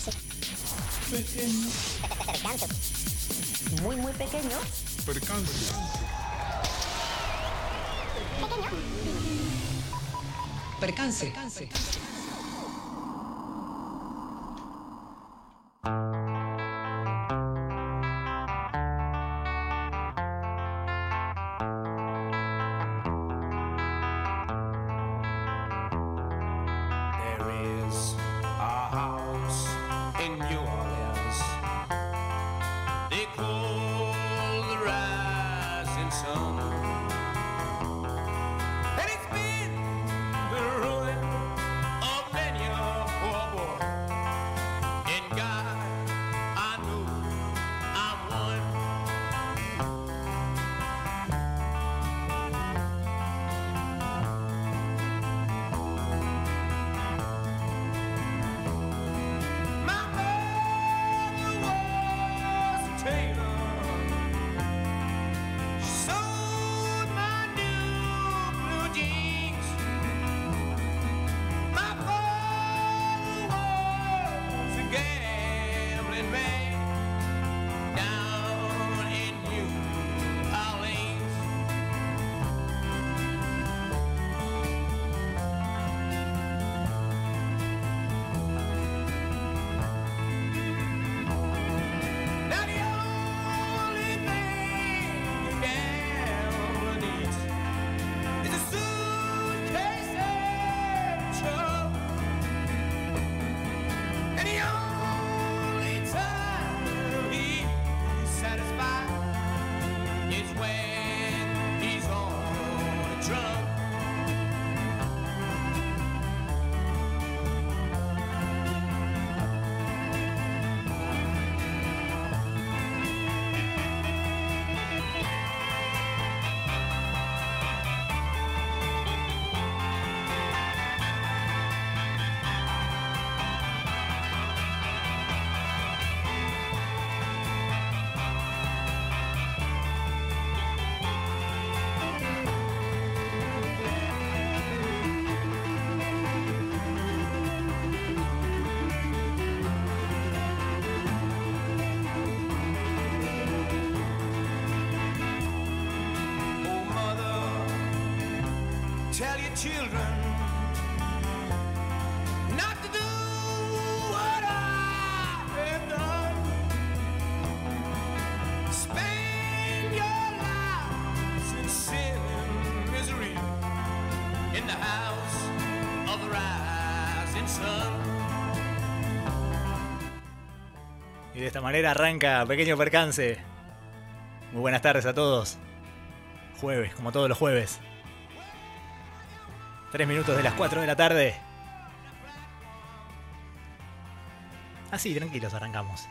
Percance. Pequeño. Percance. Muy, muy pequeño. Percance. Percance. Percance. Children not to do what I have done. Spend your lives in sin and misery in the house of the rising sun. Y de esta manera arranca Pequeño Percance. Muy buenas tardes a todos. Jueves, como todos los jueves. Tres minutos de las 4 de la tarde. Así, tranquilos, arrancamos.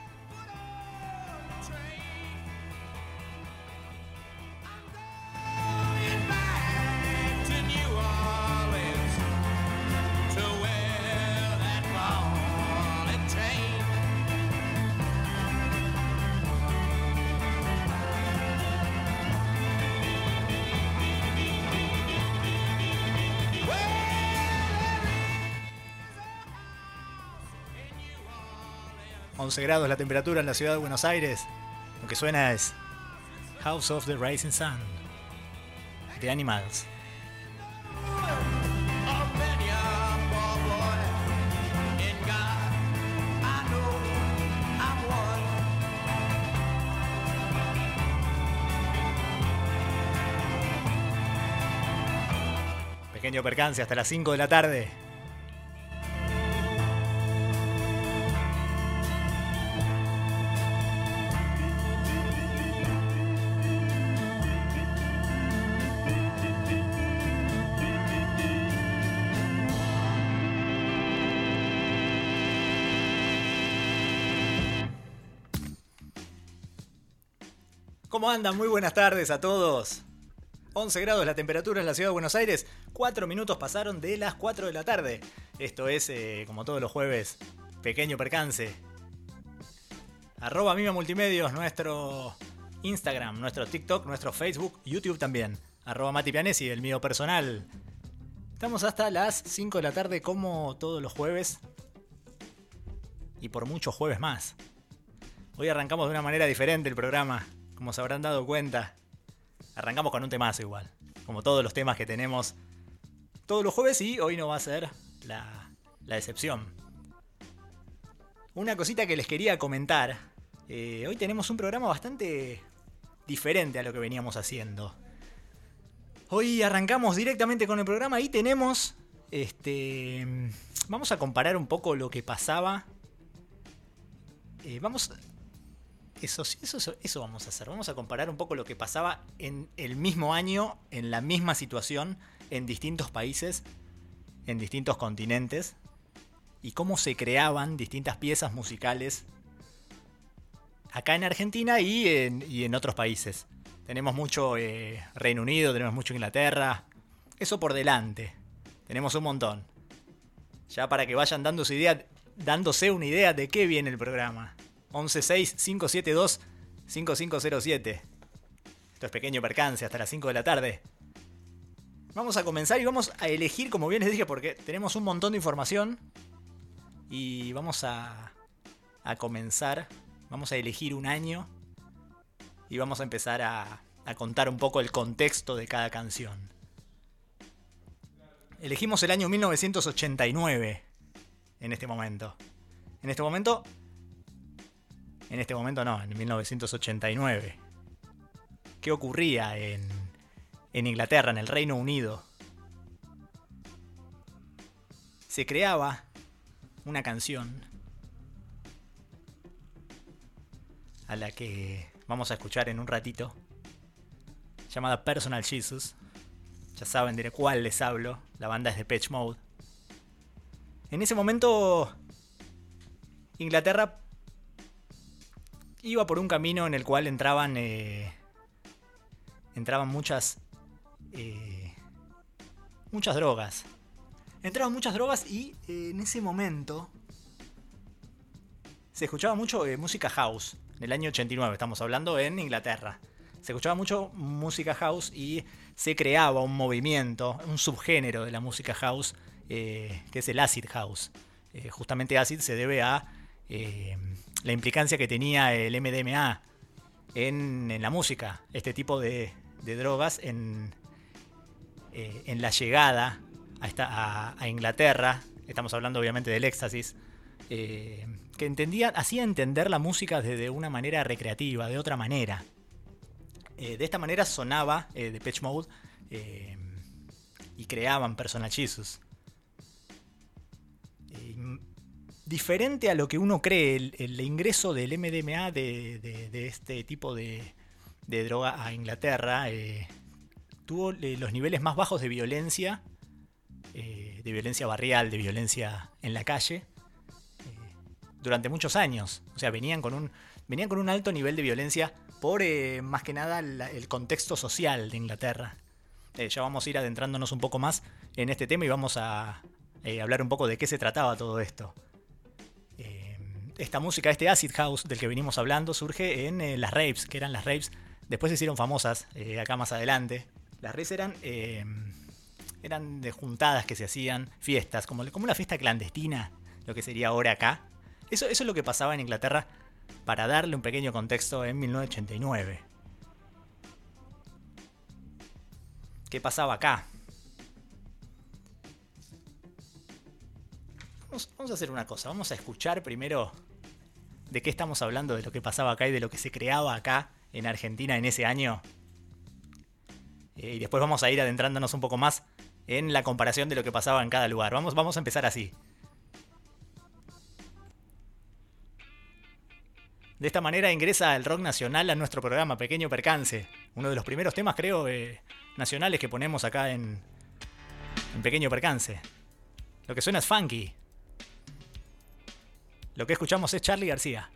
11 grados la temperatura en la ciudad de Buenos Aires. Lo que suena es House of the Rising Sun. The Animals. Pequeño percance hasta las 5 de la tarde. ¿Cómo andan? Muy buenas tardes a todos. 11 grados la temperatura en la ciudad de Buenos Aires. 4 minutos pasaron de las 4 de la tarde. Esto es, eh, como todos los jueves, pequeño percance. Arroba Mima Multimedios, nuestro Instagram, nuestro TikTok, nuestro Facebook, YouTube también. Arroba Mati Pianesi, el mío personal. Estamos hasta las 5 de la tarde como todos los jueves. y por muchos jueves más. Hoy arrancamos de una manera diferente el programa, como se habrán dado cuenta. Arrancamos con un temazo igual, como todos los temas que tenemos todos los jueves y hoy no va a ser la, la excepción. Una cosita que les quería comentar. eh, hoy tenemos un programa bastante diferente a lo que veníamos haciendo. Hoy arrancamos directamente con el programa y tenemos. Este. Vamos a comparar un poco lo que pasaba. Eh, vamos. Eso, eso, eso vamos a hacer. Vamos a comparar un poco lo que pasaba en el mismo año, en la misma situación, en distintos países, en distintos continentes, y cómo se creaban distintas piezas musicales acá en Argentina y en, y en otros países. Tenemos mucho eh, Reino Unido, tenemos mucho Inglaterra. Eso por delante. Tenemos un montón. Ya para que vayan dándose, idea, dándose una idea de qué viene el programa. 116-572-5507. Esto es pequeño percance hasta las 5 de la tarde. Vamos a comenzar y vamos a elegir, como bien les dije, porque tenemos un montón de información. Y vamos a, a comenzar. Vamos a elegir un año y vamos a empezar a, a, contar un poco el contexto de cada canción. Elegimos el año 1989 en este momento. En este momento... En este momento no, en 1989. ¿Qué ocurría en, en Inglaterra, en el Reino Unido? Se creaba una canción a la que vamos a escuchar en un ratito, llamada Personal Jesus. Ya saben de cuál les hablo, la banda es de Patch Mode. En ese momento, Inglaterra iba por un camino en el cual entraban, eh, entraban muchas, eh, muchas drogas. Entraban muchas drogas y eh, en ese momento se escuchaba mucho música house en el año 89, estamos hablando en Inglaterra. Se escuchaba mucho música house y se creaba un movimiento, un subgénero de la música house, que es el acid house. Justamente acid se debe a la implicancia que tenía el MDMA en, en la música, este tipo de, drogas en, en, la llegada a, esta, a, Inglaterra. Estamos hablando obviamente del éxtasis que entendía, hacía entender la música de, una manera recreativa, de otra manera. Eh, de esta manera sonaba eh, de Pitch Mode eh, y creaban Personal. Diferente a lo que uno cree, el, ingreso del MDMA de, este tipo de, droga a Inglaterra tuvo los niveles más bajos de violencia, de violencia barrial, de violencia en la calle durante muchos años. O sea, venían con un, alto nivel de violencia por eh, más que nada el contexto social de Inglaterra. Eh, ya vamos a ir adentrándonos un poco más en este tema y vamos a eh, hablar un poco de qué se trataba todo esto. Eh, esta música, este acid house del que venimos hablando, surge en eh, las raves, que eran las raves, después se hicieron famosas acá más adelante. Las raves eran, eran de juntadas que se hacían, fiestas, como, como una fiesta clandestina, lo que sería ahora acá, eso, eso, es lo que pasaba en Inglaterra para darle un pequeño contexto en 1989. ¿Qué pasaba acá? Vamos, a hacer una cosa, vamos a escuchar primero de qué estamos hablando, de lo que pasaba acá y de lo que se creaba acá en Argentina en ese año. Eh, y después vamos a ir adentrándonos un poco más en la comparación de lo que pasaba en cada lugar. Vamos, vamos a empezar así. De esta manera ingresa el rock nacional a nuestro programa Pequeño Percance. Uno de los primeros temas, creo, eh, nacionales que ponemos acá en, en Pequeño Percance. Lo que suena es funky. Lo que escuchamos es Charlie García.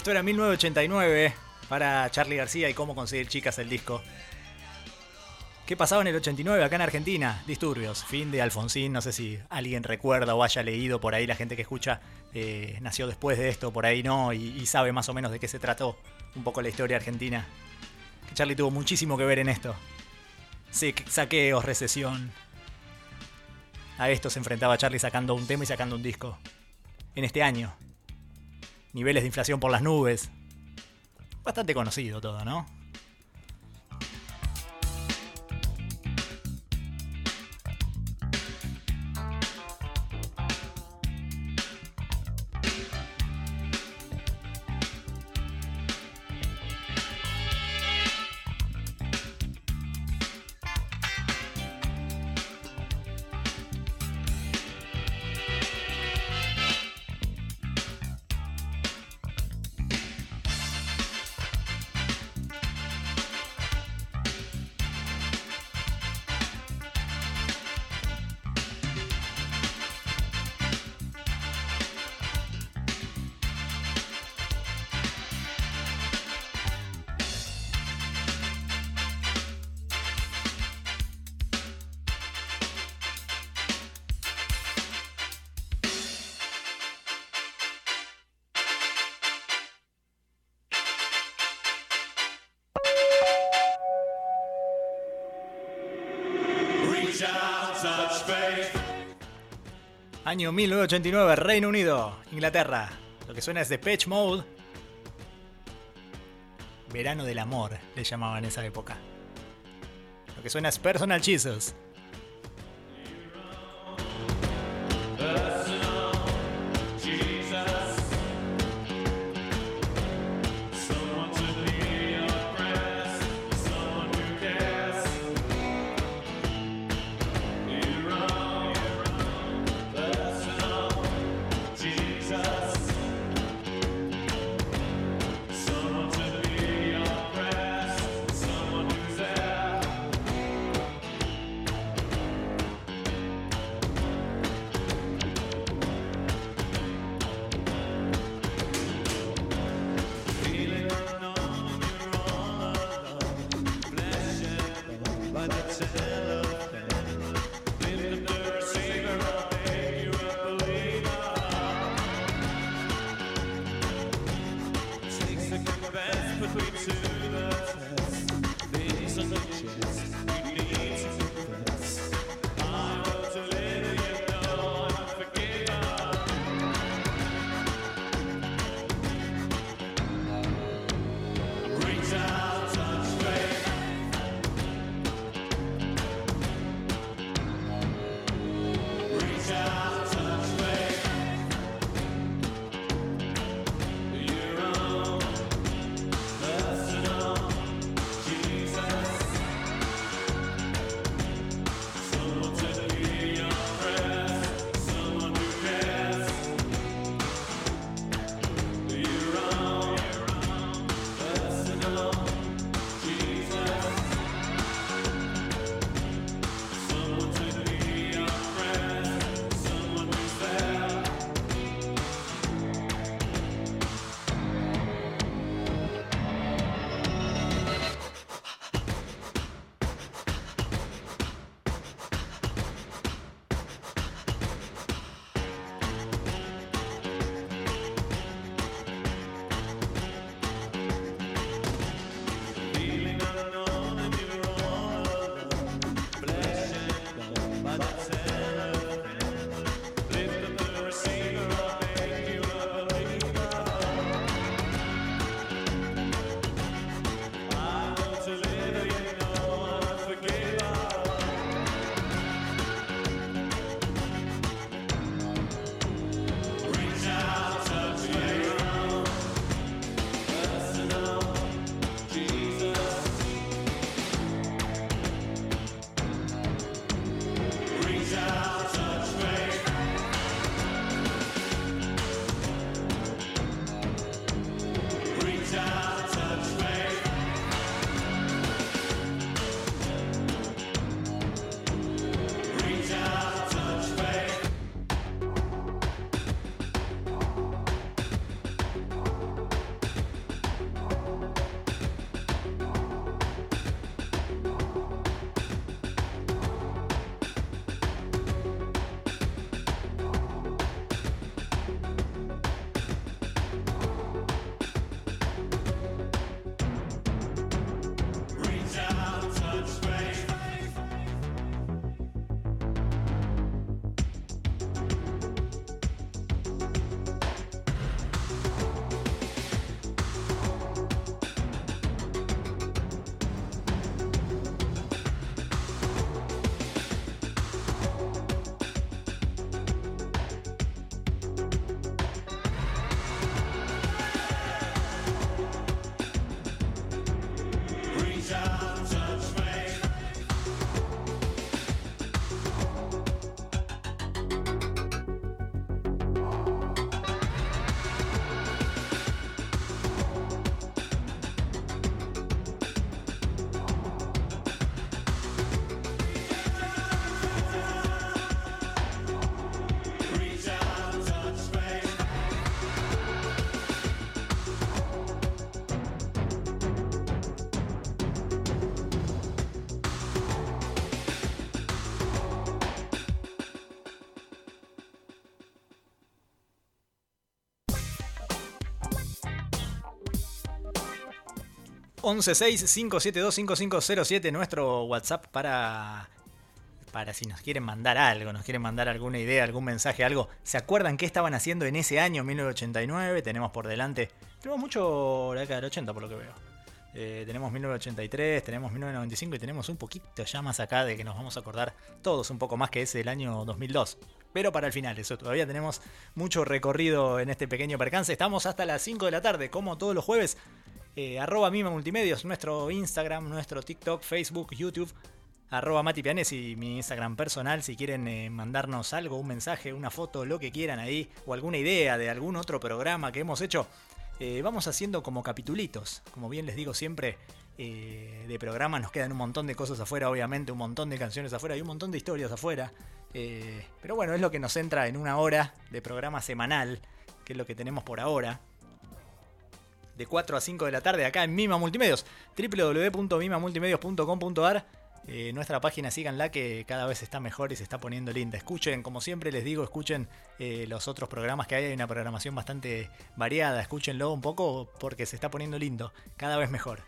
Esto era 1989 para Charlie García y cómo conseguir chicas el disco. ¿Qué pasaba en el 89 acá en Argentina? Disturbios, fin de Alfonsín, no sé si alguien recuerda o haya leído por ahí, la gente que escucha eh, nació después de esto, por ahí no, y, y sabe más o menos de qué se trató un poco la historia argentina. Que Charlie tuvo muchísimo que ver en esto. Sí, saqueos, recesión. A esto se enfrentaba Charlie sacando un tema y sacando un disco. En este año. Niveles de inflación por las nubes. Bastante conocido todo, ¿no? Año 1989, Reino Unido, Inglaterra. Lo que suena es Depeche Mode. Verano del amor, le llamaban en esa época. Lo que suena es Personal Jesus. 116-572-5507, nuestro WhatsApp para, para si nos quieren mandar algo, nos quieren mandar alguna idea, algún mensaje, algo. ¿Se acuerdan qué estaban haciendo en ese año 1989? Tenemos por delante, tenemos mucho la década del 80 por lo que veo. Eh, tenemos 1983, tenemos 1995 y tenemos un poquito ya más acá de que nos vamos a acordar todos un poco más que es el año 2002. Pero para el final, eso todavía tenemos mucho recorrido en este pequeño percance. Estamos hasta las 5 de la tarde, como todos los jueves. Eh, arroba Mima Multimedios, nuestro Instagram, nuestro TikTok, Facebook, YouTube. Arroba Mati y mi Instagram personal, si quieren eh, mandarnos algo, un mensaje, una foto, lo que quieran ahí, o alguna idea de algún otro programa que hemos hecho. Eh, vamos haciendo como capitulitos, como bien les digo siempre, de programa nos quedan un montón de cosas afuera, obviamente, un montón de canciones afuera y un montón de historias afuera. Pero bueno, es lo que nos entra en una hora de programa semanal, que es lo que tenemos por ahora. De 4 a 5 de la tarde acá en Mima Multimedios, www.mimamultimedios.com.ar eh, nuestra página síganla que cada vez está mejor y se está poniendo linda. Escuchen, como siempre les digo, escuchen eh, los otros programas que hay. Hay una programación bastante variada. Escúchenlo un poco porque se está poniendo lindo. Cada vez mejor.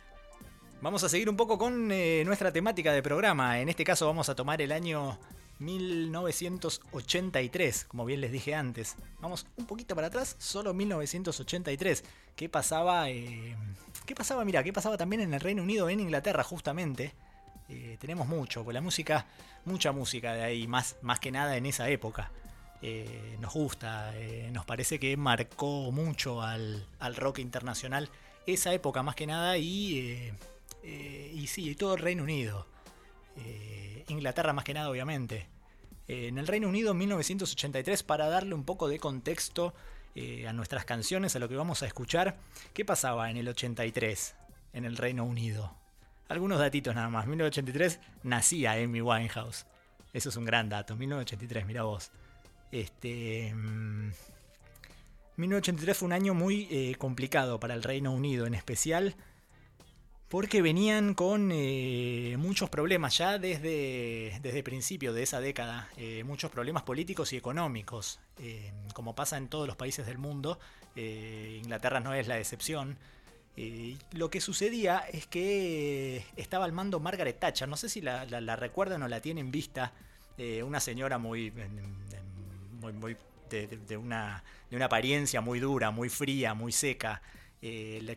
Vamos a seguir un poco con eh, nuestra temática de programa. En este caso vamos a tomar el año 1983, como bien les dije antes. Vamos un poquito para atrás, solo 1983. ¿Qué pasaba? ¿Qué pasaba? Mira, ¿qué pasaba también en el Reino Unido, en Inglaterra justamente? Eh, tenemos mucho, pues la música, mucha música de ahí, más, más que nada en esa época. Eh, nos gusta, eh, nos parece que marcó mucho al, rock internacional esa época más que nada y, y sí, todo el Reino Unido. Inglaterra más que nada obviamente. en el Reino Unido 1983 para darle un poco de contexto a nuestras canciones, a lo que vamos a escuchar, ¿qué pasaba en el 83 en el Reino Unido? Algunos datitos nada más. 1983 nacía Amy Winehouse. Eso es un gran dato. 1983, mira vos. Este. 1983 mm, fue un año muy eh, complicado para el Reino Unido, en especial porque venían con eh, muchos problemas ya desde, desde el principio de esa década, eh, muchos problemas políticos y económicos, como pasa en todos los países del mundo, Inglaterra no es la excepción, lo que sucedía es que estaba al mando Margaret Thatcher, no sé si la, recuerdan o la tienen vista, eh, una señora muy, muy, de, una, de una apariencia muy dura, muy fría, muy seca. Eh,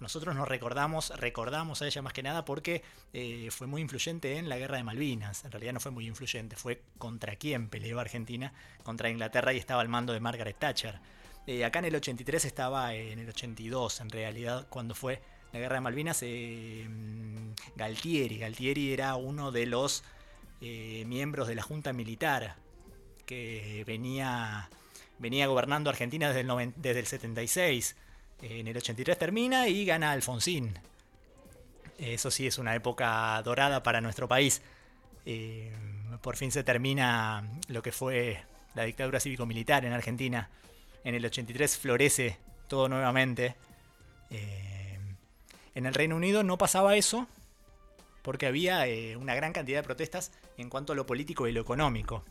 nosotros nos recordamos, recordamos a ella más que nada porque eh, fue muy influyente en la guerra de Malvinas. En realidad no fue muy influyente, fue contra quién peleó Argentina, contra Inglaterra y estaba al mando de Margaret Thatcher. Eh, acá en el 83 estaba en el 82, en realidad, cuando fue la guerra de Malvinas, eh, Galtieri. Galtieri era uno de los miembros de la Junta Militar que venía, venía gobernando Argentina desde el 76. En el 83 termina y gana Alfonsín. Eso sí es una época dorada para nuestro país. por fin se termina lo que fue la dictadura cívico-militar en Argentina en el 83 florece todo nuevamente. Eh, en el Reino Unido no pasaba eso porque había eh, una gran cantidad de protestas en cuanto a lo político y lo económico.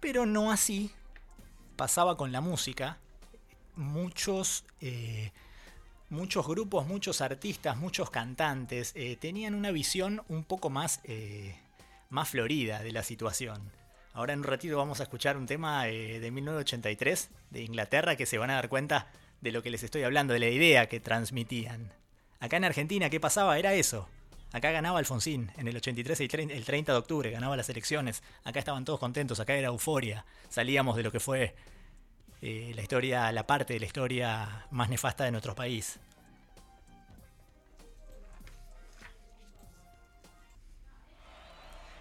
pero no así pasaba con la música. Muchos, eh, muchos grupos, muchos artistas, muchos cantantes tenían una visión un poco más, más florida de la situación. Ahora en un ratito vamos a escuchar un tema eh, de 1983 de Inglaterra que se van a dar cuenta de lo que les estoy hablando, de la idea que transmitían. Acá en Argentina, ¿qué pasaba? Era eso. Acá ganaba Alfonsín en el 83 y el 30 de octubre, ganaba las elecciones. Acá estaban todos contentos, acá era euforia. Salíamos de lo que fue eh, la historia, la parte de la historia más nefasta de nuestro país.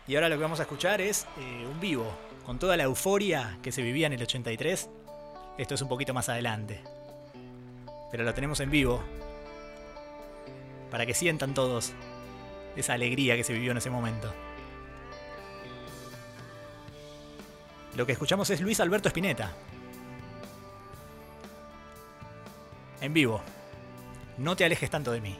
Y ahora lo que vamos a escuchar es eh, un vivo, con toda la euforia que se vivía en el 83. Esto es un poquito más adelante. Pero lo tenemos en vivo. Para que sientan todos esa alegría que se vivió en ese momento. Lo que escuchamos es Luis Alberto Spinetta. En vivo. No te alejes tanto de mí.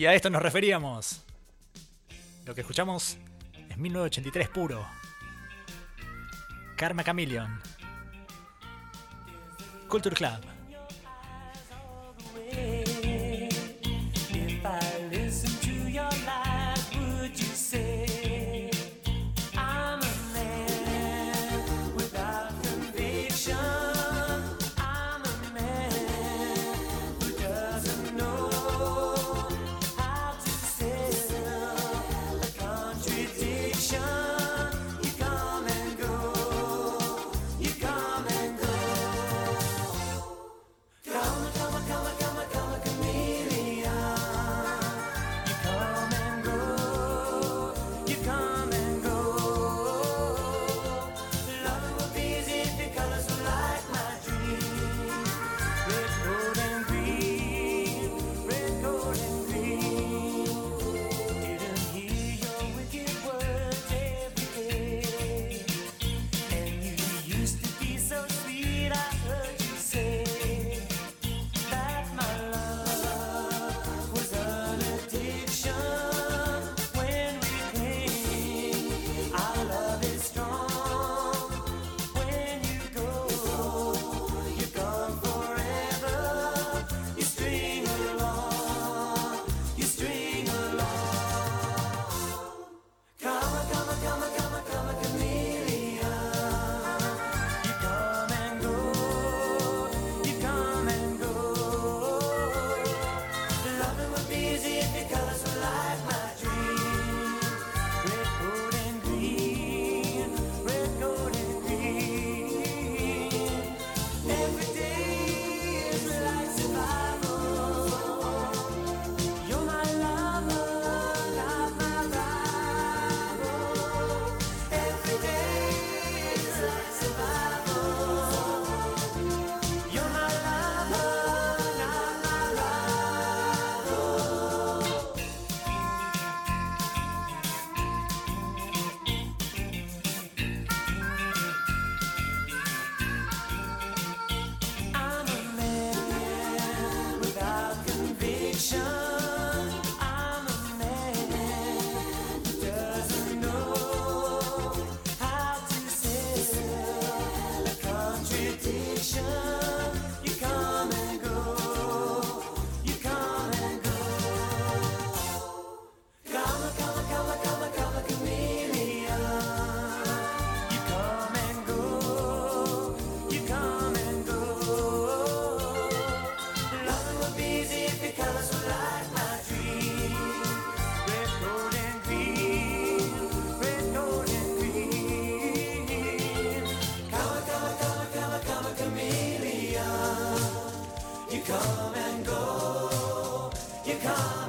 Y a esto nos referíamos. Lo que escuchamos es 1983 puro. Karma Chameleon. Culture Club. Come.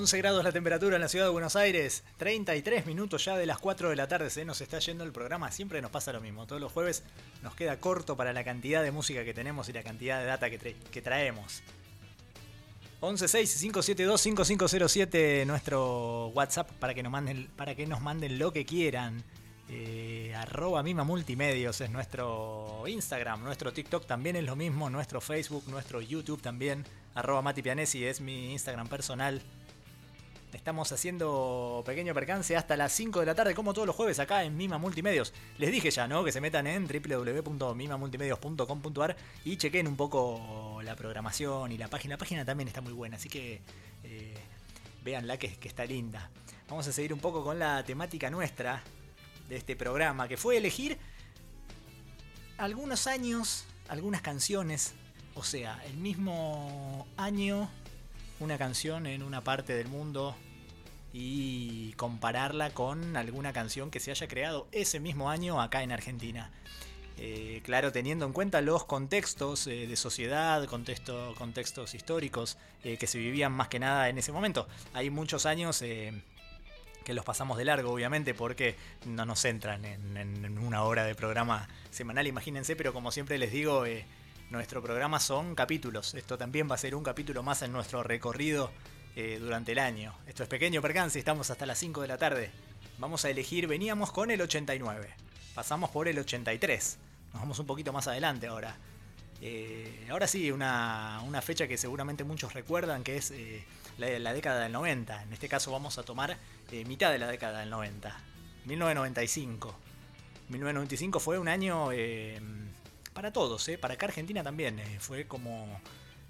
11 grados la temperatura en la ciudad de Buenos Aires, 33 minutos ya de las 4 de la tarde, se nos está yendo el programa, siempre nos pasa lo mismo, todos los jueves nos queda corto para la cantidad de música que tenemos y la cantidad de data que, tra que traemos. 116-572-5507 nuestro WhatsApp para que nos manden, para que nos manden lo que quieran. Eh, arroba Mima Multimedios es nuestro Instagram, nuestro TikTok también es lo mismo, nuestro Facebook, nuestro YouTube también. Arroba Mati Pianesi es mi Instagram personal. Estamos haciendo pequeño percance hasta las 5 de la tarde, como todos los jueves, acá en Mima Multimedios. Les dije ya, ¿no? Que se metan en www.mimamultimedios.com.ar y chequen un poco la programación y la página. La página también está muy buena, así que eh, véanla que, que está linda. Vamos a seguir un poco con la temática nuestra de este programa, que fue elegir algunos años, algunas canciones, o sea, el mismo año, una canción en una parte del mundo y compararla con alguna canción que se haya creado ese mismo año acá en Argentina. Eh, claro, teniendo en cuenta los contextos eh, de sociedad, contexto, contextos históricos eh, que se vivían más que nada en ese momento. Hay muchos años que los pasamos de largo, obviamente, porque no nos entran en, en una hora de programa semanal, imagínense, pero como siempre les digo, nuestro programa son capítulos. Esto también va a ser un capítulo más en nuestro recorrido eh, durante el año. Esto es pequeño percance, estamos hasta las 5 de la tarde. Vamos a elegir, veníamos con el 89, pasamos por el 83, nos vamos un poquito más adelante ahora. Eh, ahora sí, una, fecha que seguramente muchos recuerdan, que es eh, la, la, década del 90. En este caso vamos a tomar eh, mitad de la década del 90, 1995. 1995 fue un año para todos, eh, para acá Argentina también. eh, fue como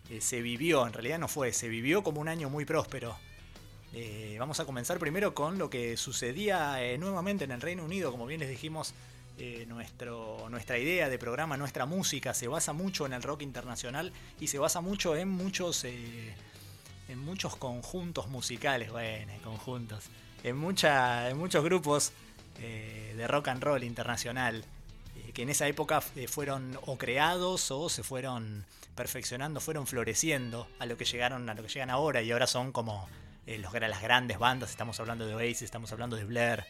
eh, se vivió, en realidad no fue, se vivió como un año muy próspero. Vamos a comenzar primero con lo que sucedía nuevamente en el Reino Unido, como bien les dijimos. nuestra idea de programa, nuestra música se basa mucho en el rock internacional y se basa mucho en muchos, en muchos conjuntos musicales, bueno, conjuntos, en, mucha, en muchos grupos de rock and roll internacional que en esa época eh, fueron o creados o se fueron perfeccionando, fueron floreciendo a lo que llegaron, a lo que llegan ahora y ahora son como eh, los, las grandes bandas. Estamos hablando de Oasis, estamos hablando de Blair.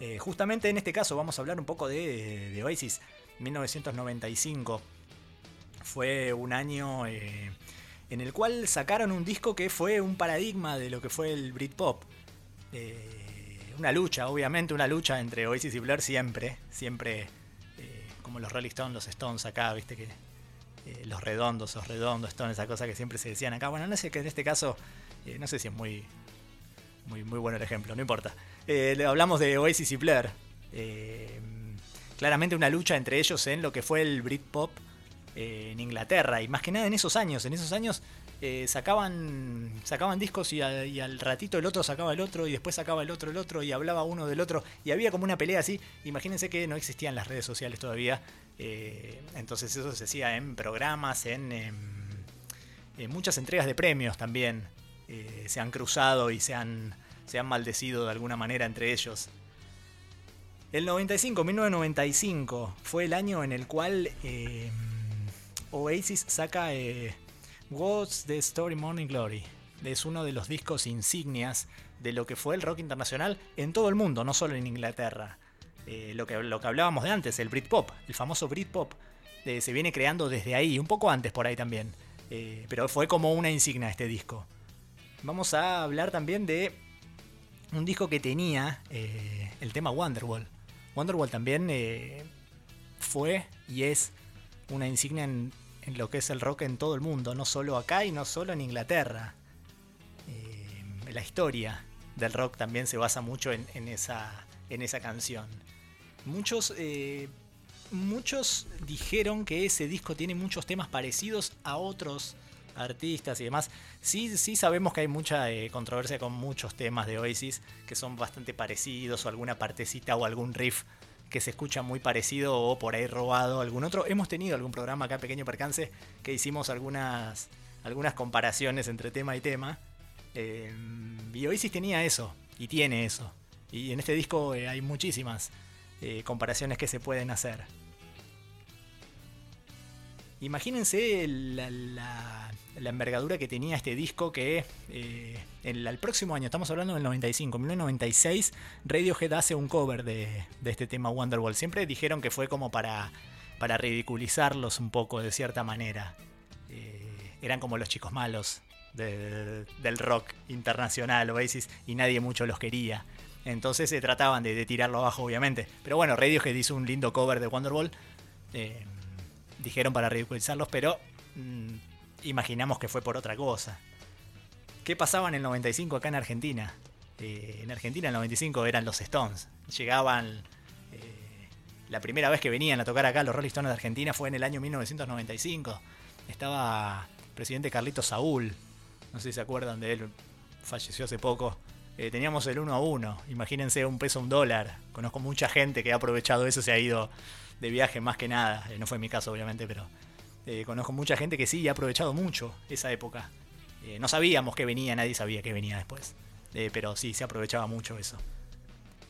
Eh, justamente en este caso vamos a hablar un poco de, Oasis. 1995 fue un año eh, en el cual sacaron un disco que fue un paradigma de lo que fue el Britpop. Eh, una lucha, obviamente, una lucha entre Oasis y Blur siempre, siempre eh, como los Rolling Stones, los Stones acá, viste que eh, los redondos, los redondos, Stones, esa cosa que siempre se decían acá. Bueno, no sé que en este caso, eh, no sé si es muy, muy, muy bueno el ejemplo, no importa. Eh, hablamos de Oasis y. Eh, claramente una lucha entre ellos en lo que fue el Britpop en Inglaterra. Y más que nada en esos años. En esos años eh, sacaban, sacaban discos y, al ratito el otro sacaba el otro y después sacaba el otro el otro y hablaba uno del otro. Y había como una pelea así. Imagínense que no existían las redes sociales todavía. Eh, entonces eso se hacía en programas, en, en muchas entregas de premios también. Eh, se han cruzado y se han, se han maldecido de alguna manera entre ellos. El 95, 1995, fue el año en el cual eh, Oasis saca What's the Story Morning Glory. Es uno de los discos insignias de lo que fue el rock internacional en todo el mundo, no solo en Inglaterra. Eh, lo, que, lo que hablábamos de antes, el Britpop, el famoso Britpop, eh, se viene creando desde ahí, un poco antes por ahí también. Eh, pero fue como una insignia este disco. Vamos a hablar también de un disco que tenía el tema Wonderwall. Wonderwall también fue y es una insignia en, en, lo que es el rock en todo el mundo, no solo acá y no solo en Inglaterra. Eh, la historia del rock también se basa mucho en, esa, en esa, canción. Muchos, eh, muchos dijeron que ese disco tiene muchos temas parecidos a otros artistas y demás. Sí, sí sabemos que hay mucha eh, controversia con muchos temas de Oasis que son bastante parecidos o alguna partecita o algún riff que se escucha muy parecido o por ahí robado algún otro. Hemos tenido algún programa acá, Pequeño Percance, que hicimos algunas, algunas comparaciones entre tema y tema. Eh, y Oasis tenía eso, y tiene eso. Y en este disco eh, hay muchísimas eh, comparaciones que se pueden hacer. Imagínense la, envergadura que tenía este disco que eh, el, próximo año, estamos hablando del 95, en 1996, Radiohead hace un cover de, este tema Wonderwall. Siempre dijeron que fue como para, para ridiculizarlos un poco de cierta manera. Eh, eran como los chicos malos de, de, del rock internacional, Oasis, y nadie mucho los quería. Entonces se trataban de, de, tirarlo abajo, obviamente. Pero bueno, Radiohead hizo un lindo cover de Wonderwall. Eh, dijeron para ridiculizarlos, pero mmm, imaginamos que fue por otra cosa. ¿Qué pasaba en el 95 acá en Argentina? Eh, en Argentina en el 95 eran los Stones. Llegaban... eh, la primera vez que venían a tocar acá los Rolling Stones de Argentina fue en el año 1995. Estaba el presidente Carlito Saúl. No sé si se acuerdan de él. Falleció hace poco. Eh, teníamos el 1 a 1. Imagínense un peso, un dólar. Conozco mucha gente que ha aprovechado eso, se ha ido de viaje más que nada. Eh, no fue mi caso, obviamente, pero eh, conozco mucha gente que sí ha aprovechado mucho esa época. Eh, no sabíamos que venía, nadie sabía que venía después. Pero sí, se aprovechaba mucho eso.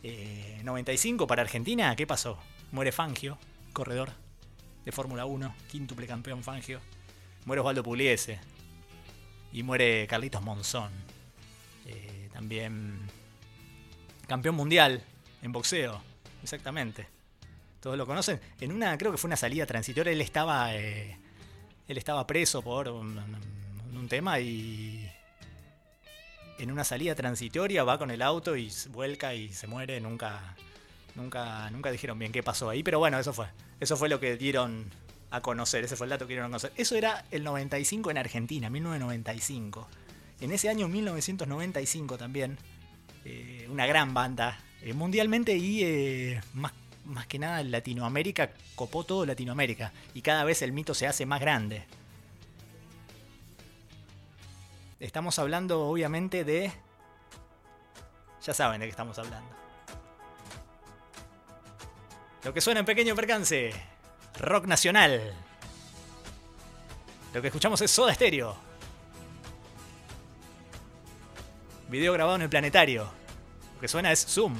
Eh, 95 para Argentina, ¿qué pasó? Muere Fangio, corredor de Fórmula 1, quíntuple campeón Fangio. Muere Osvaldo Pugliese. Y muere Carlitos Monzón. También campeón mundial en boxeo, exactamente. Todos lo conocen. En una, creo que fue una salida transitoria, él estaba, eh, él estaba preso por un, tema y en una salida transitoria va con el auto y vuelca y se muere. Nunca, nunca, nunca dijeron bien qué pasó ahí, pero bueno, eso fue, eso fue lo que dieron a conocer. Ese fue el dato que dieron a conocer. Eso era el 95 en Argentina, 1995. En ese año 1995 también, eh, una gran banda eh, mundialmente y eh, más, más que nada Latinoamérica, copó todo Latinoamérica y cada vez el mito se hace más grande. Estamos hablando obviamente de... Ya saben de qué estamos hablando. Lo que suena en pequeño percance. Rock nacional. Lo que escuchamos es Soda Stereo. Video grabado en el planetario. Lo que suena es Zoom.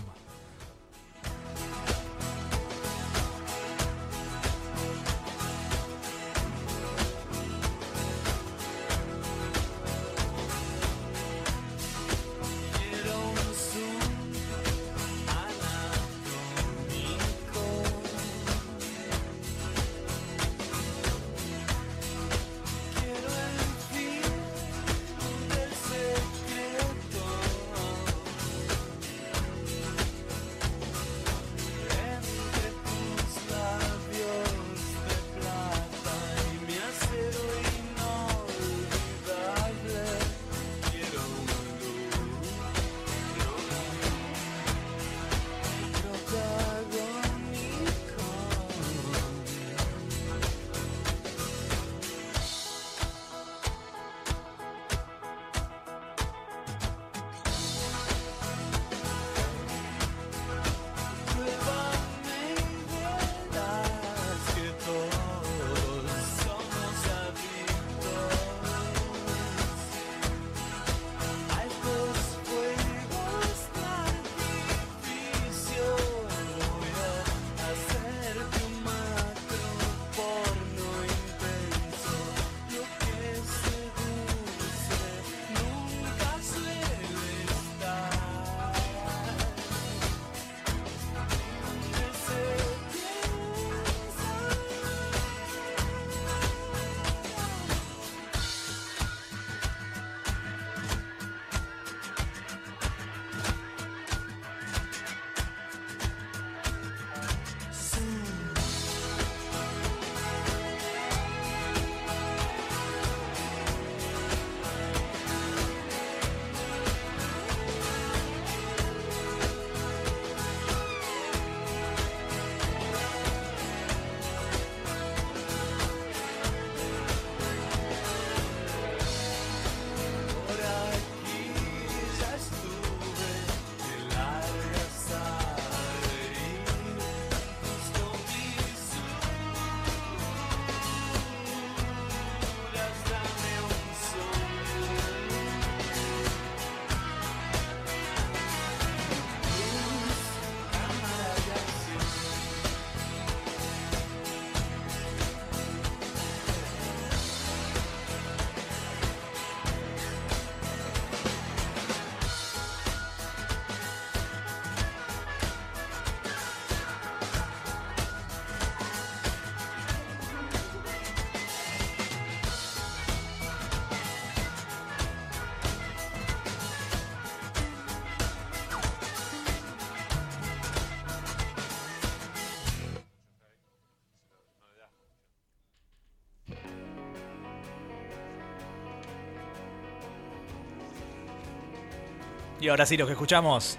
Y ahora sí, lo que escuchamos.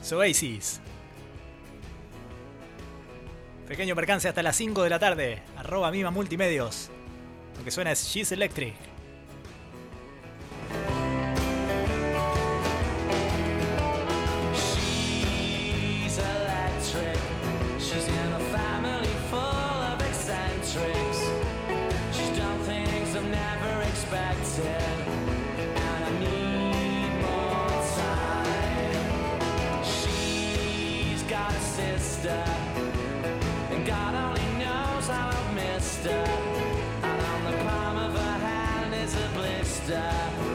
es Oasis. Pequeño percance hasta las 5 de la tarde. Arroba Mima Multimedios. Lo que suena es She's Electric. Her. And on the palm of her hand is a blister.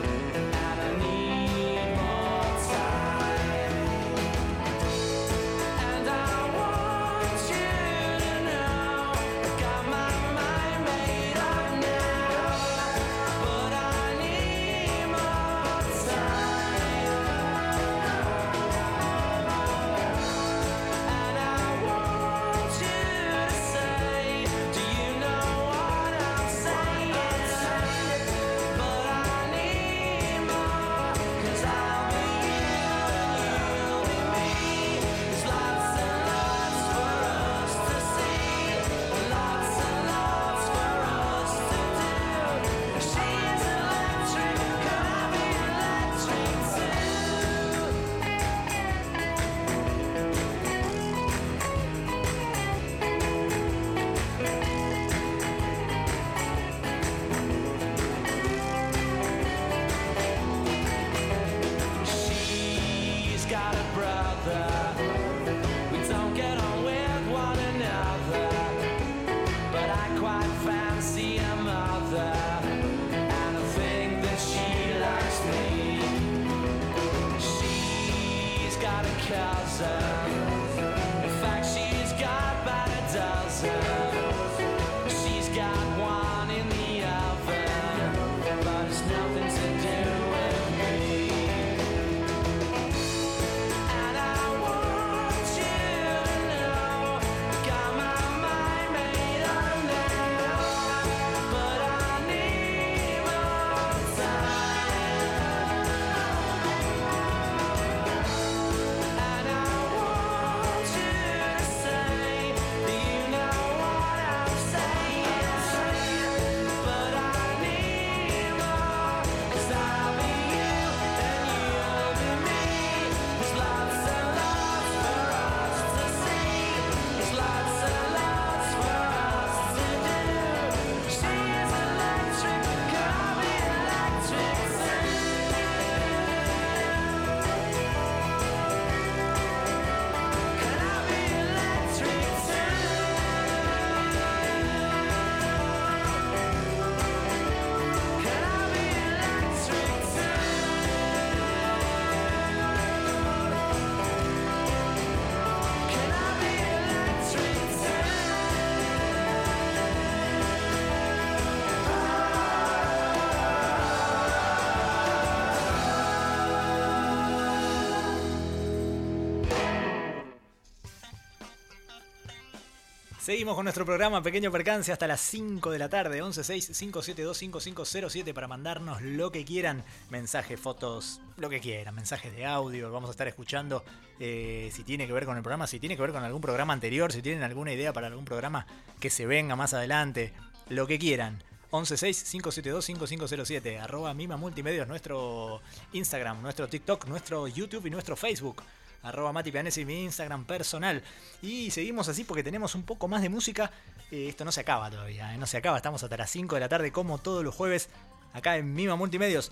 Seguimos con nuestro programa Pequeño Percance hasta las 5 de la tarde, 1165725507 para mandarnos lo que quieran, mensajes, fotos, lo que quieran, mensajes de audio, vamos a estar escuchando eh, si tiene que ver con el programa, si tiene que ver con algún programa anterior, si tienen alguna idea para algún programa que se venga más adelante, lo que quieran. 1165725507, arroba Mima Multimedios, nuestro Instagram, nuestro TikTok, nuestro YouTube y nuestro Facebook. Arroba Mati mi Instagram personal. Y seguimos así porque tenemos un poco más de música. Eh, esto no se acaba todavía, eh, no se acaba. Estamos hasta las 5 de la tarde como todos los jueves acá en Mima Multimedios.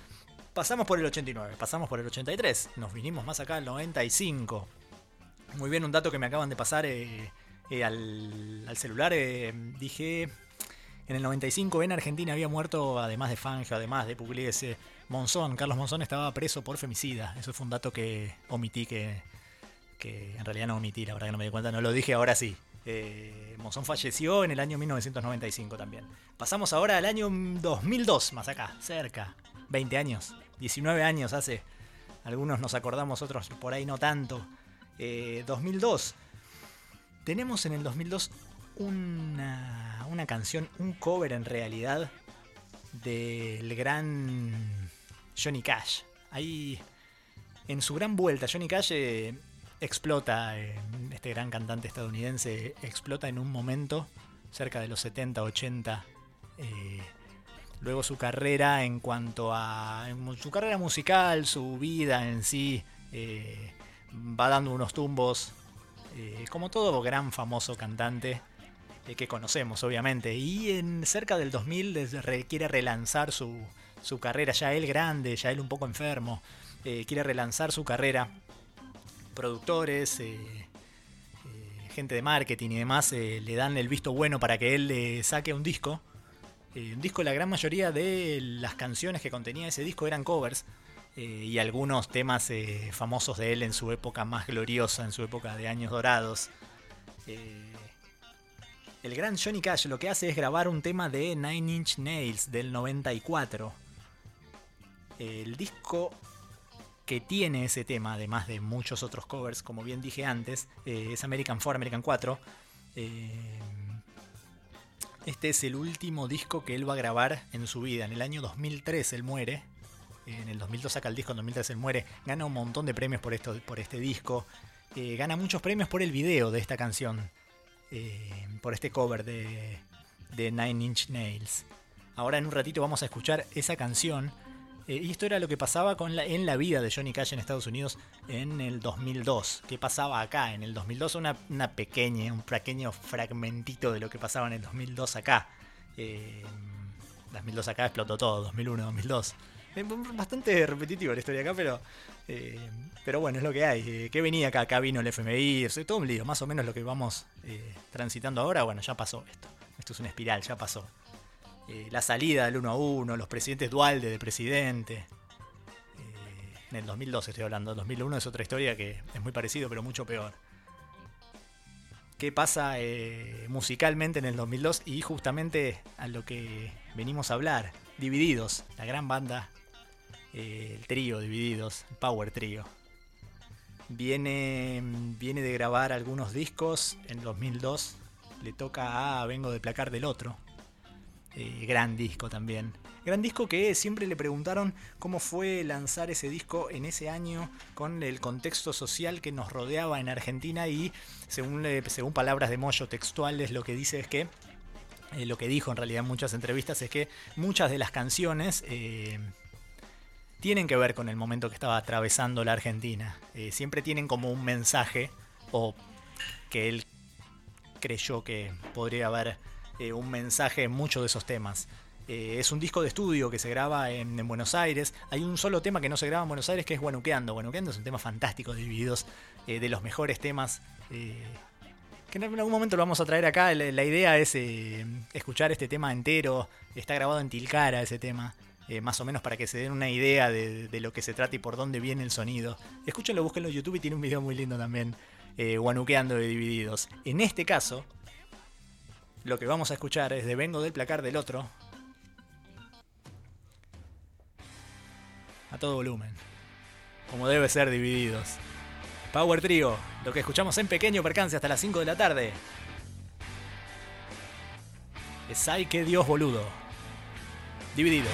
Pasamos por el 89, pasamos por el 83, nos vinimos más acá al 95. Muy bien, un dato que me acaban de pasar eh, al, celular. dije, en el 95 en Argentina había muerto, además de Fangio, además de Pugliese, Monzón. Carlos Monzón estaba preso por femicida. Eso fue un dato que omití, que, que en realidad no omití, la verdad que no me di cuenta, no lo dije ahora sí. Eh, falleció en el año 1995 también. Pasamos ahora al año 2002, más acá, cerca. 20 años, 19 años hace. Algunos nos acordamos, otros por ahí no tanto. Eh, 2002. Tenemos en el 2002 una, una canción, un cover en realidad del gran Johnny Cash. Ahí En su gran vuelta, Johnny Cash eh, explota, este gran cantante estadounidense, explota en un momento, cerca de los 70, 80. eh, luego su carrera en cuanto a su carrera musical, su vida en sí, eh, va dando unos tumbos, eh, como todo gran famoso cantante que conocemos, obviamente. Y en cerca del 2000 des- re- quiere relanzar su, su carrera, ya él grande, ya él un poco enfermo, quiere relanzar su carrera. Productores, eh, eh, gente de marketing y demás eh, le dan el visto bueno para que él eh, saque un disco. Un disco, la gran mayoría de las canciones que contenía ese disco eran covers. y algunos temas famosos de él en su época más gloriosa, en su época de años dorados. El gran Johnny Cash lo que hace es grabar un tema de Nine Inch Nails del 94. El disco que tiene ese tema, además de muchos otros covers, como bien dije antes, eh, es American 4, American 4. Eh, este es el último disco que él va a grabar en su vida. En el año 2003 él muere. En el 2002 saca el disco, en 2003 él muere. Gana un montón de premios por, esto, por este disco. Eh, gana muchos premios por el video de esta canción. por este cover de Nine Inch Nails. Ahora en un ratito vamos a escuchar esa canción. Eh, y esto era lo que pasaba con la, en la vida de Johnny Cash en Estados Unidos en el 2002. ¿Qué pasaba acá en el 2002? Una, una pequeña, un pequeño fragmentito de lo que pasaba en el 2002 acá. Eh, 2002 acá explotó todo, 2001, 2002. Eh, Bastante repetitivo la historia acá, pero, eh, pero bueno, es lo que hay. Eh, ¿Qué venía acá? Acá vino el FMI, o sea, todo un lío. Más o menos lo que vamos transitando ahora, bueno, ya pasó esto. Esto es una espiral, ya pasó. Eh, la salida del 1 a 1, los presidentes Dualde de presidente. Eh, en el 2002 estoy hablando, 2001 es otra historia que es muy parecido, pero mucho peor. ¿Qué pasa eh, musicalmente en el 2002? Y justamente a lo que venimos a hablar, Divididos, la gran banda, el trío Divididos, el Power Trio. Viene, viene de grabar algunos discos en 2002, le toca a Vengo de Placar del Otro, eh, gran disco también. Gran disco que siempre le preguntaron cómo fue lanzar ese disco en ese año con el contexto social que nos rodeaba en Argentina y según, le- según palabras de Moyo textuales lo que dice es que, eh, lo que dijo en realidad en muchas entrevistas es que muchas de las canciones eh, tienen que ver con el momento que estaba atravesando la Argentina. Eh, siempre tienen como un mensaje o que él creyó que podría haber eh, un mensaje en muchos de esos temas. Eh, es un disco de estudio que se graba en, en Buenos Aires. Hay un solo tema que no se graba en Buenos Aires que es Guanuqueando. Guanuqueando es un tema fantástico, divididos, eh, de los mejores temas. que en algún momento lo vamos a traer acá. La, idea es escuchar este tema entero. Está grabado en Tilcara ese tema. más o menos para que se den una idea de, de lo que se trata y por dónde viene el sonido. Escúchenlo, búsquenlo en YouTube y tiene un video muy lindo también. Guanuqueando de divididos. En este caso, lo que vamos a escuchar es de Vengo del placar del otro. A todo volumen. Como debe ser divididos. Power Trio, lo que escuchamos en pequeño percance hasta las 5 de la tarde. Es ay que Dios boludo. Divididos.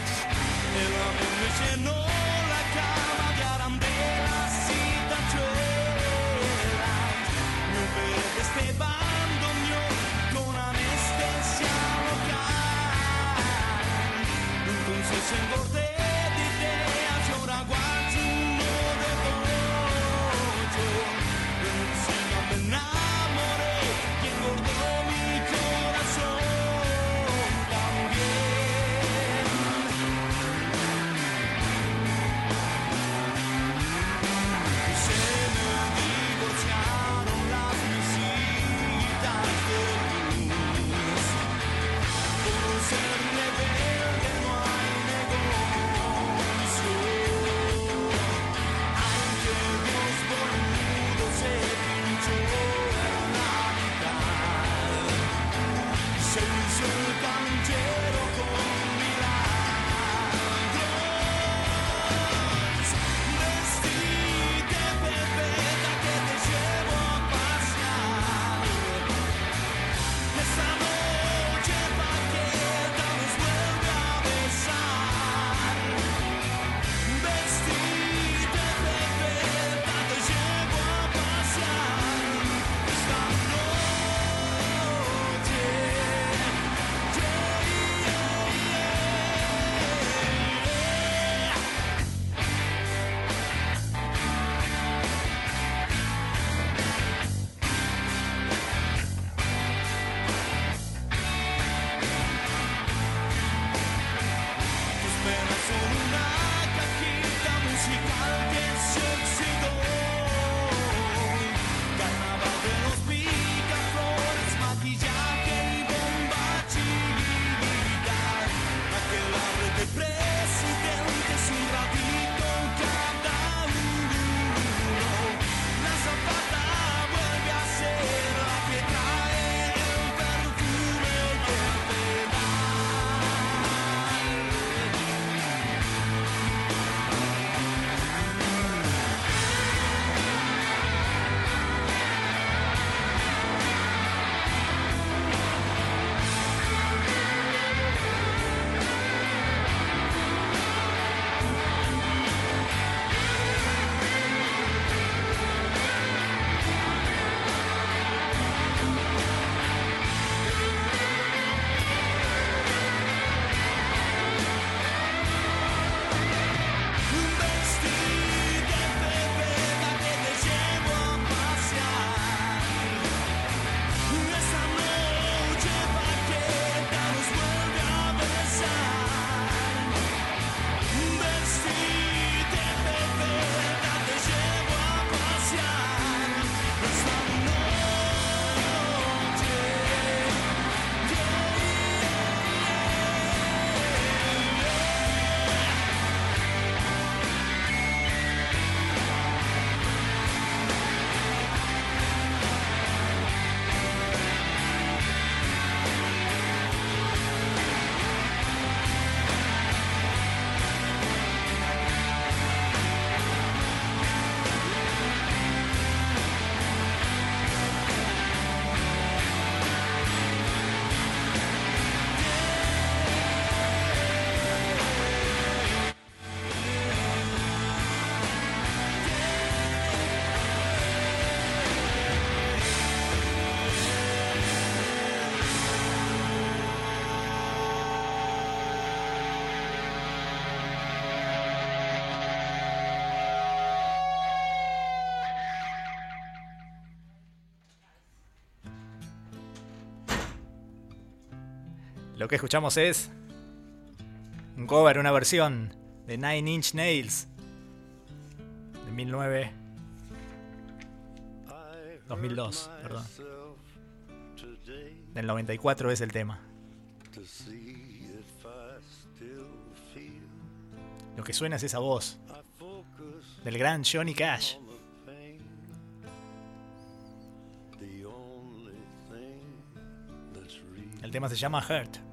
Lo que escuchamos es un cover, una versión de Nine Inch Nails de 2009 2002, perdón. Del 94 es el tema. Lo que suena es esa voz del gran Johnny Cash. El tema se llama Hurt.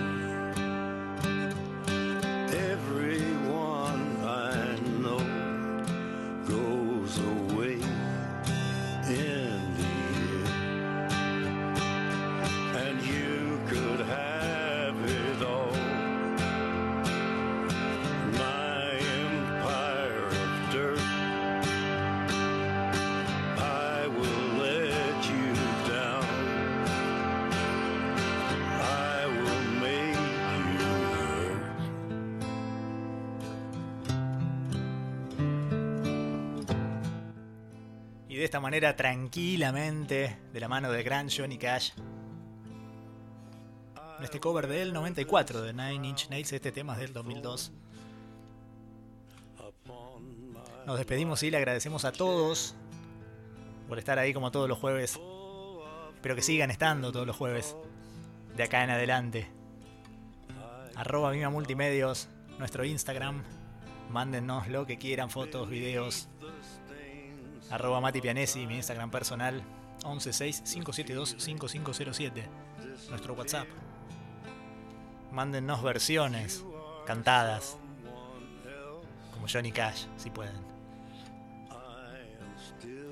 De esta manera, tranquilamente, de la mano del gran Johnny Cash, en este cover del 94 de Nine Inch Nails, este tema es del 2002. Nos despedimos y le agradecemos a todos por estar ahí como todos los jueves. Espero que sigan estando todos los jueves de acá en adelante. Arroba Mima Multimedios, nuestro Instagram. Mándennos lo que quieran, fotos, videos. Arroba Mati Pianesi, mi Instagram personal. 116-572-5507. Nuestro WhatsApp. Mándennos versiones cantadas. Como Johnny Cash, si pueden.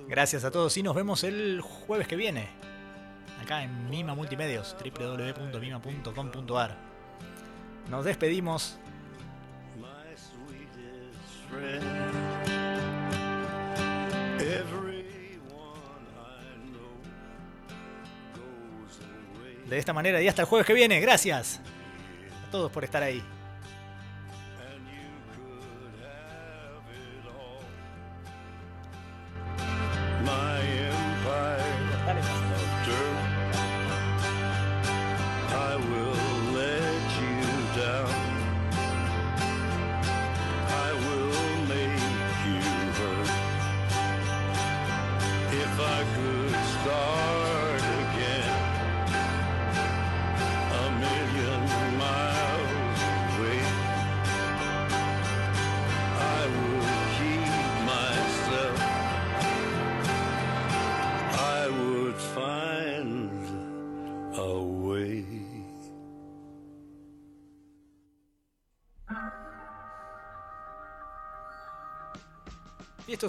Gracias a todos y nos vemos el jueves que viene. Acá en Mima Multimedios, www.mima.com.ar. Nos despedimos. De esta manera y hasta el jueves que viene. Gracias a todos por estar ahí.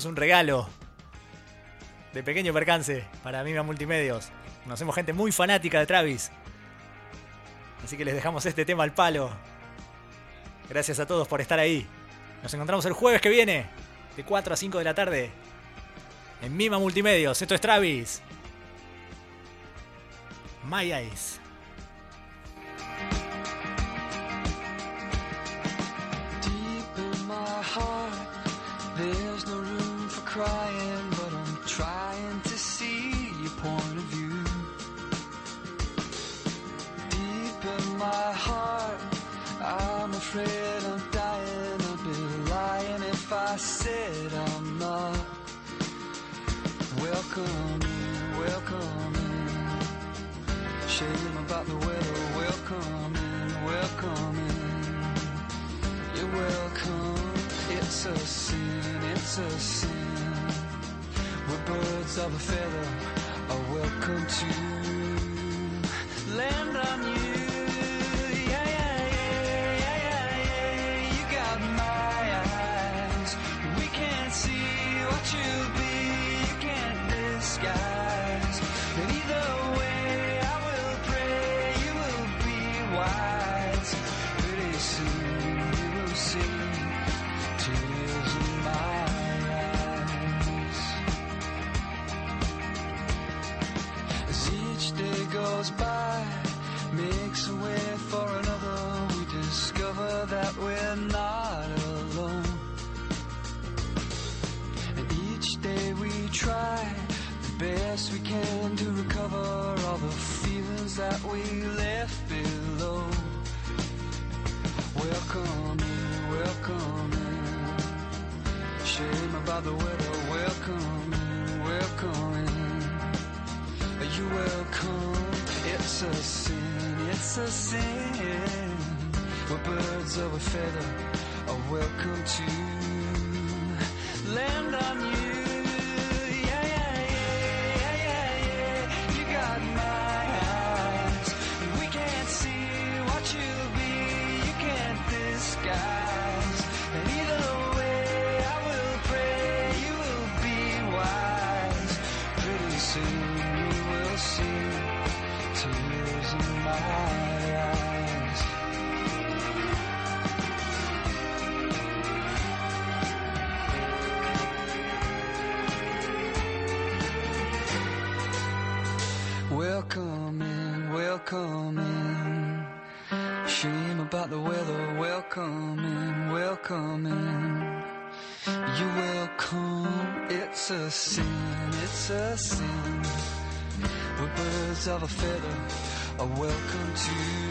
Es un regalo de pequeño percance para Mima Multimedios. Conocemos gente muy fanática de Travis. Así que les dejamos este tema al palo. Gracias a todos por estar ahí. Nos encontramos el jueves que viene, de 4 a 5 de la tarde, en Mima Multimedios. Esto es Travis. My Eyes. Crying, but I'm trying to see your point of view. Deep in my heart, I'm afraid I'm dying. I'd be lying if I said I'm not. Welcome in, welcome in. Shame about the weather. Welcome in, welcome in. You're welcome. It's a sin, it's a sin. Birds of a feather are welcome to land on you. goes by makes a way for another. We discover that we're not alone. And each day we try the best we can to recover all the feelings that we left below. Welcome in, welcome in. Shame about the weather, welcome It's a sin, it's a sin. We're birds of a feather, are welcome to. feather. A welcome to